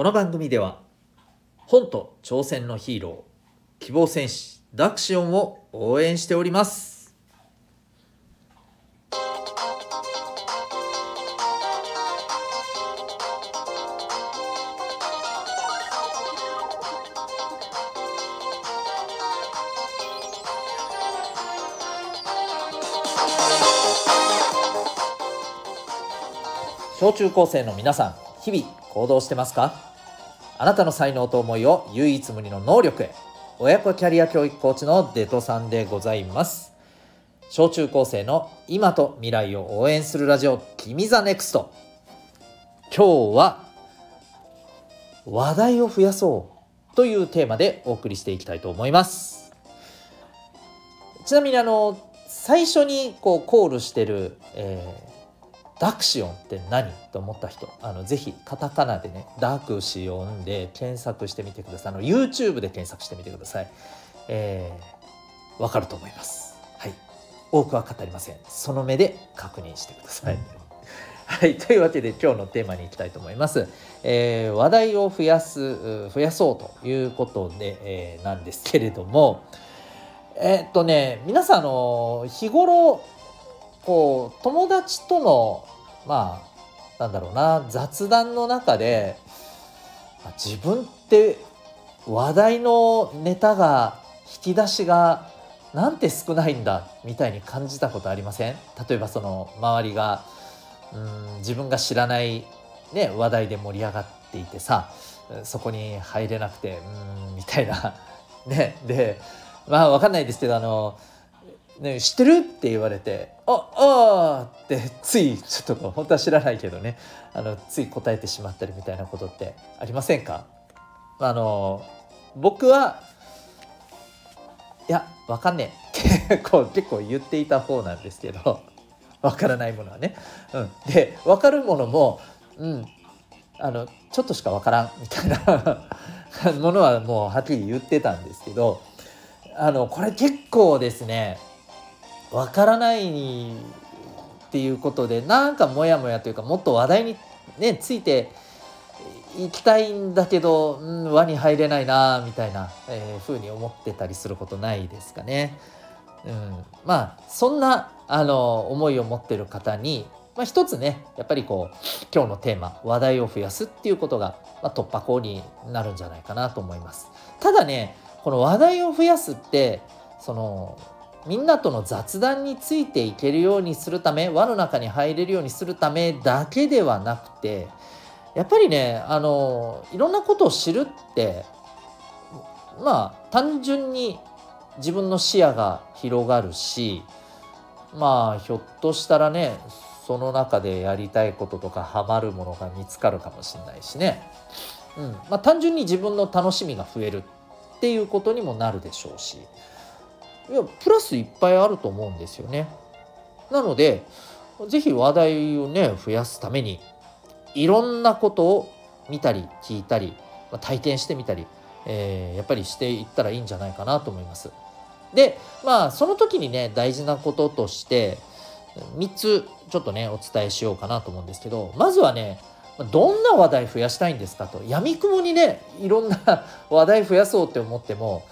この番組では本と挑戦のヒーロー希望戦士ダクシオンを応援しております。小中高生の皆さん日々行動してますか？あなたの才能と思いを唯一無二の能力へ。親子キャリア教育コーチのデトさんでございます。小中高生の今と未来を応援するラジオ君 the NEXT。今日は話題を増やそうというテーマでお送りしていきたいと思います。ちなみにあの最初にこうコールしてる、えーダクシオンって何？と思った人あのぜひカタカナでねダクシオンで検索してみてください。あの YouTube で検索してみてください。えー、わかると思います。はい。多くは語りません。その目で確認してください、はい、というわけで今日のテーマに行きたいと思います。えー、話題を増やす増やそうということで、えー、なんですけれども。えー、っとね皆さんあの日頃こう友達とのまあなんだろうな雑談の中で自分って話題のネタが引き出しがなんて少ないんだみたいに感じたことありません？例えばその周りがうん自分が知らない、ね、話題で盛り上がっていてさそこに入れなくてうんみたいな。ねでまあ分かんないですけどあのね、知ってる？って言われて「ああ」ってついちょっと本当は知らないけどね。あのつい答えてしまったりみたいなことってありませんか？あの僕はいや分かんねえ。っ てこう結構言っていた方なんですけど分からないものはね。うん、で分かるものも、うん、あのちょっとしか分からんみたいな ものはもうはっきり言ってたんですけどあのこれ結構ですね。わからないっていうことでなんかモヤモヤというかもっと話題にねついていきたいんだけど、うん、輪に入れないなみたいな、えー、風に思ってたりすることないですかね。うん、まあそんなあの思いを持ってる方に、まあ、一つねやっぱりこう今日のテーマ話題を増やすっていうことが、まあ、突破口になるんじゃないかなと思います。ただねこの話題を増やすってそのみんなとの雑談についていけるようにするため輪の中に入れるようにするためだけではなくてやっぱりねあのいろんなことを知るってまあ単純に自分の視野が広がるしまあひょっとしたらねその中でやりたいこととかハマるものが見つかるかもしれないしね、うん。まあ、単純に自分の楽しみが増えるっていうことにもなるでしょうし。いやプラスいっぱいあると思うんですよね。なので是非話題をね増やすためにいろんなことを見たり聞いたり体験してみたり、えー、やっぱりしていったらいいんじゃないかなと思います。でまあその時にね大事なこととして3つちょっとねお伝えしようかなと思うんですけどまずはねどんな話題増やしたいんですかとやみくもにねいろんな話題増やそうって思っても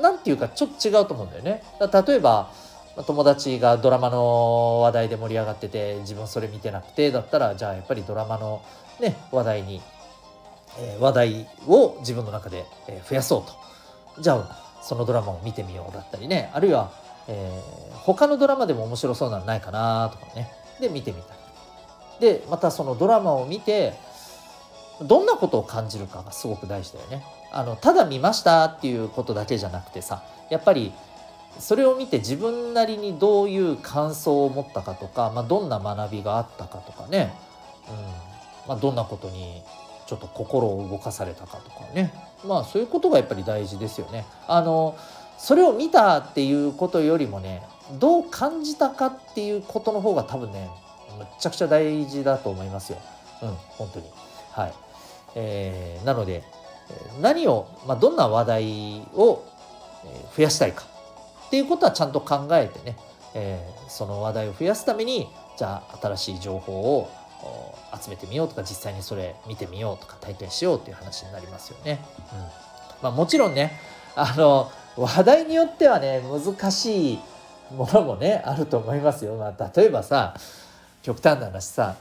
何て言うかちょっと違うと思うんだよね。例えば友達がドラマの話題で盛り上がってて自分それ見てなくてだったらじゃあやっぱりドラマの、ね、話題に、えー、話題を自分の中で、増やそうとじゃあそのドラマを見てみようだったりねあるいは、えー、他のドラマでも面白そうなのないかなとかねで見てみたりでまたそのドラマを見てどんなことを感じるかがすごく大事だよね。あのただ見ましたっていうことだけじゃなくてさやっぱりそれを見て自分なりにどういう感想を持ったかとか、まあ、どんな学びがあったかとかね、うん。まあ、どんなことにちょっと心を動かされたかとかね。まあそういうことがやっぱり大事ですよね。あのそれを見たっていうことよりもねどう感じたかっていうことの方が多分ねむっちゃくちゃ大事だと思いますよ。うん本当に。はい。えー、なので何を、まあ、どんな話題を増やしたいかっていうことはちゃんと考えてね、えー、その話題を増やすためにじゃあ新しい情報を集めてみようとか実際にそれ見てみようとか体験しようっていう話になりますよね。うんまあ、もちろんね あの話題によってはね難しいものもねあると思いますよ。まあ、例えばさ極端な話さ、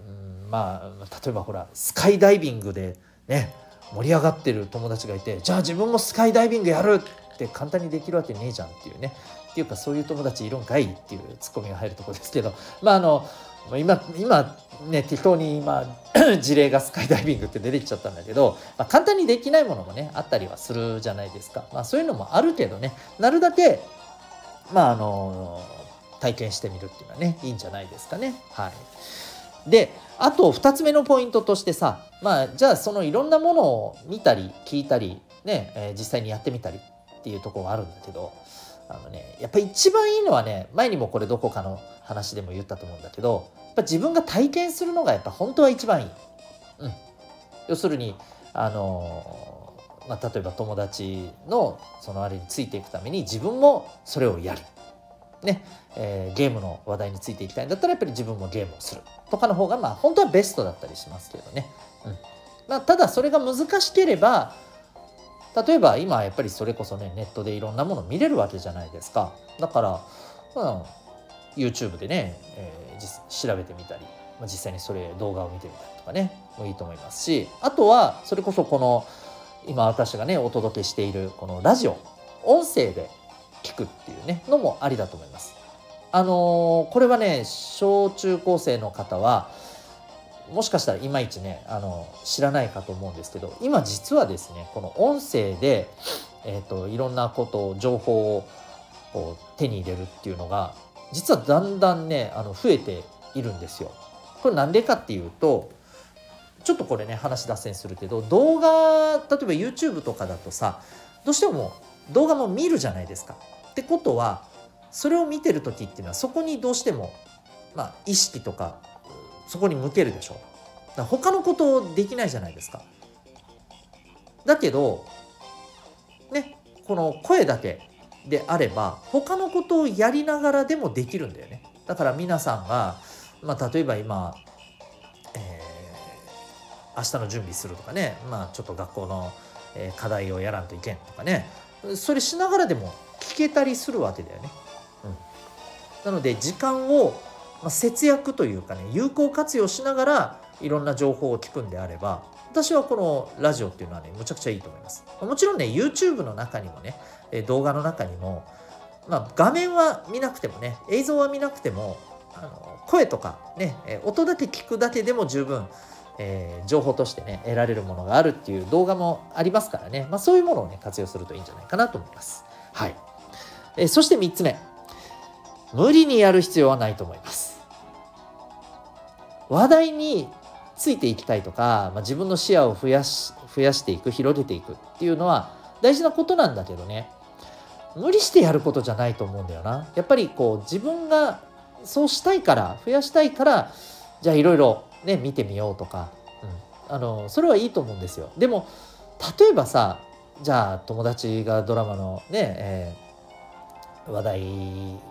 うん、まあ例えばほらスカイダイビングでね盛り上がってる友達がいてじゃあ自分もスカイダイビングやるって簡単にできるわけねえじゃんっていうね。っていうかそういう友達いるんかいっていうツッコミが入るとこですけど。まああの今今ね適当に今 事例がスカイダイビングって出てきちゃったんだけど、まあ、簡単にできないものもねあったりはするじゃないですか、まあ、そういうのもあるけどねなるだけまああの体験してみるっていうのはねいいんじゃないですかね。はい。であと2つ目のポイントとしてさまあじゃあそのいろんなものを見たり聞いたりね、えー、実際にやってみたりっていうところがあるんだけどあのねやっぱ一番いいのはね前にもこれどこかの話でも言ったと思うんだけどやっぱ自分が体験するのがやっぱ本当は一番いい。うん、要するにあのまあ、例えば友達のそのあれについていくために自分もそれをやる。ねえー、ゲームの話題についていきたいんだったらやっぱり自分もゲームをするとかの方がまあ本当はベストだったりしますけどね。うんまあ、ただそれが難しければ例えば今やっぱりそれこそねネットでいろんなもの見れるわけじゃないですかだから、うん、YouTube でね、えー、調べてみたり、まあ、実際にそれ動画を見てみたりとかねもいいと思いますしあとはそれこそこの今私がねお届けしているこのラジオ音声で聞くっていうねのもありだと思います。あのー、これはね小中高生の方はもしかしたらいまいちねあの知らないかと思うんですけど今実はですねこの音声で、えーと、いろんなことを情報をこう手に入れるっていうのが実はだんだんねあの増えているんですよ。これなんでかっていうとちょっとこれね話脱線するけど動画例えば YouTube とかだとさどうしても動画も見るじゃないですか。ってことはそれを見てる時っていうのはそこにどうしても、まあ、意識とかそこに向けるでしょ。だ他のことできないじゃないですか。だけどねこの声だけであれば他のことをやりながらでもできるんだよね。だから皆さんが、まあ、例えば今、えー、明日の準備するとかね、まあ、ちょっと学校の、課題をやらんといけんとかねそれしながらでも聞けたりするわけだよね。なので時間を、節約というかね有効活用しながらいろんな情報を聞くんであれば私はこのラジオっていうのはねむちゃくちゃいいと思います。もちろんね YouTube の中にもね動画の中にも、まあ、画面は見なくてもね映像は見なくてもあの声とかね音だけ聞くだけでも十分えー、情報としてね得られるものがあるっていう動画もありますからね、まあ、そういうものをね活用するといいんじゃないかなと思います。はい、えー、そして3つ目。無理にやる必要はないと思います。話題についていきたいとか、まあ、自分の視野を増やし増やしていく広げていくっていうのは大事なことなんだけどね。無理してやることじゃないと思うんだよな。やっぱりこう自分がそうしたいから増やしたいからじゃあいろいろね見てみようとか、うん、あのそれはいいと思うんですよ。でも例えばさじゃあ友達がドラマのね、えー、話題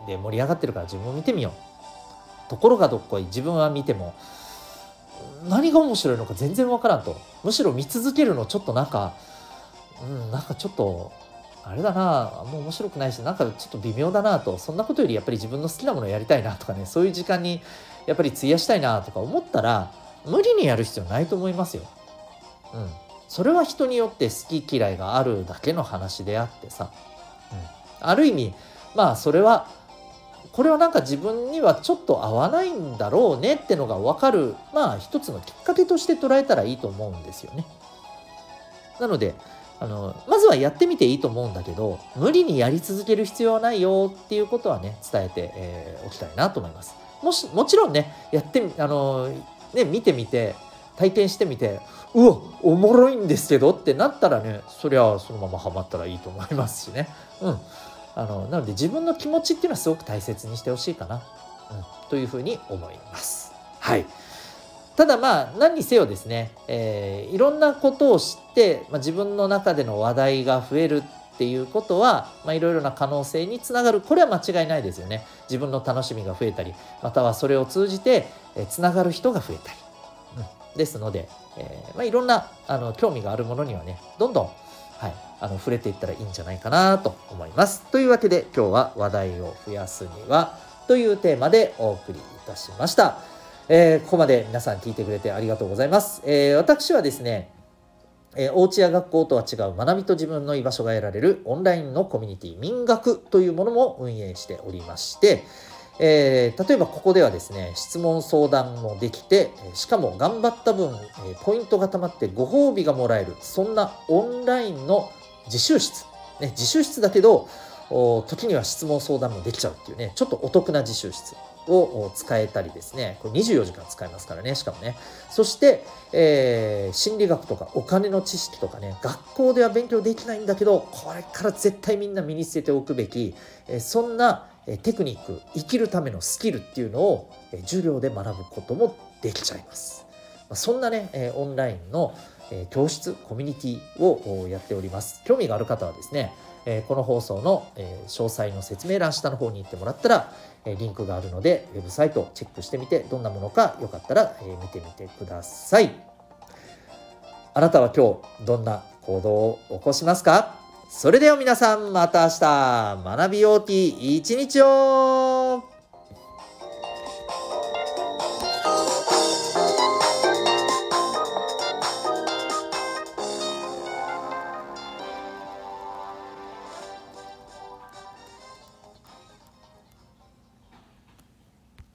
で盛り上がってるから自分も見てみよう。ところがどっこい自分は見ても何が面白いのか全然わからんと。むしろ見続けるのちょっとなんかうんなんかちょっとあれだなもう面白くないしなんかちょっと微妙だなと。そんなことよりやっぱり自分の好きなものをやりたいなとかねそういう時間にやっぱり費やしたいなとか思ったら無理にやる必要ないと思いますよ。うん、それは人によって好き嫌いがあるだけの話であってさ、うん、ある意味まあそれはこれはなんか自分にはちょっと合わないんだろうねってのが分かるまあ一つのきっかけとして捉えたらいいと思うんですよね。なのであのまずはやってみていいと思うんだけど無理にやり続ける必要はないよっていうことはね伝えて、えー、おきたいなと思います。もしもちろんねやってあのね見てみて体験してみてうわおもろいんですけどってなったらねそりゃそのままハマったらいいと思いますしね。うんあのなので自分の気持ちっていうのはすごく大切にしてほしいかな、うん、というふうに思います。はい。ただまあ何にせよですね、えー、いろんなことを知って、まあ、自分の中での話題が増えるっていうことは、まあ、いろいろな可能性につながる。これは間違いないですよね。自分の楽しみが増えたりまたはそれを通じてつながる人が増えたり、うん、ですので、えーまあ、いろんなあの興味があるものにはねどんどん、はい、あの触れていったらいいんじゃないかなと思いますというわけで今日は話題を増やすにはというテーマでお送りいたしました。えー、ここまで皆さん聞いてくれてありがとうございます。えー、私はですね、えー、お家や学校とは違う学びと自分の居場所が得られるオンラインのコミュニティ民学というものも運営しておりまして、えー、例えばここではですね質問相談もできてしかも頑張った分ポイントがたまってご褒美がもらえるそんなオンラインの自習室、ね、自習室だけど時には質問相談もできちゃうっていうねちょっとお得な自習室を使えたりですねこれ24時間使えますからねしかもね。そして、えー、心理学とかお金の知識とかね学校では勉強できないんだけどこれから絶対みんな身につけておくべき、えー、そんなテクニック生きるためのスキルっていうのを授業で学ぶこともできちゃいます。そんなねオンラインの教室コミュニティをやっております。興味がある方はですねこの放送の、詳細の説明欄下の方に行ってもらったら、リンクがあるのでウェブサイトをチェックしてみてどんなものかよかったら、見てみてください。あなたは今日どんな行動を起こしますか？それでは皆さんまた明日学びようて一日を。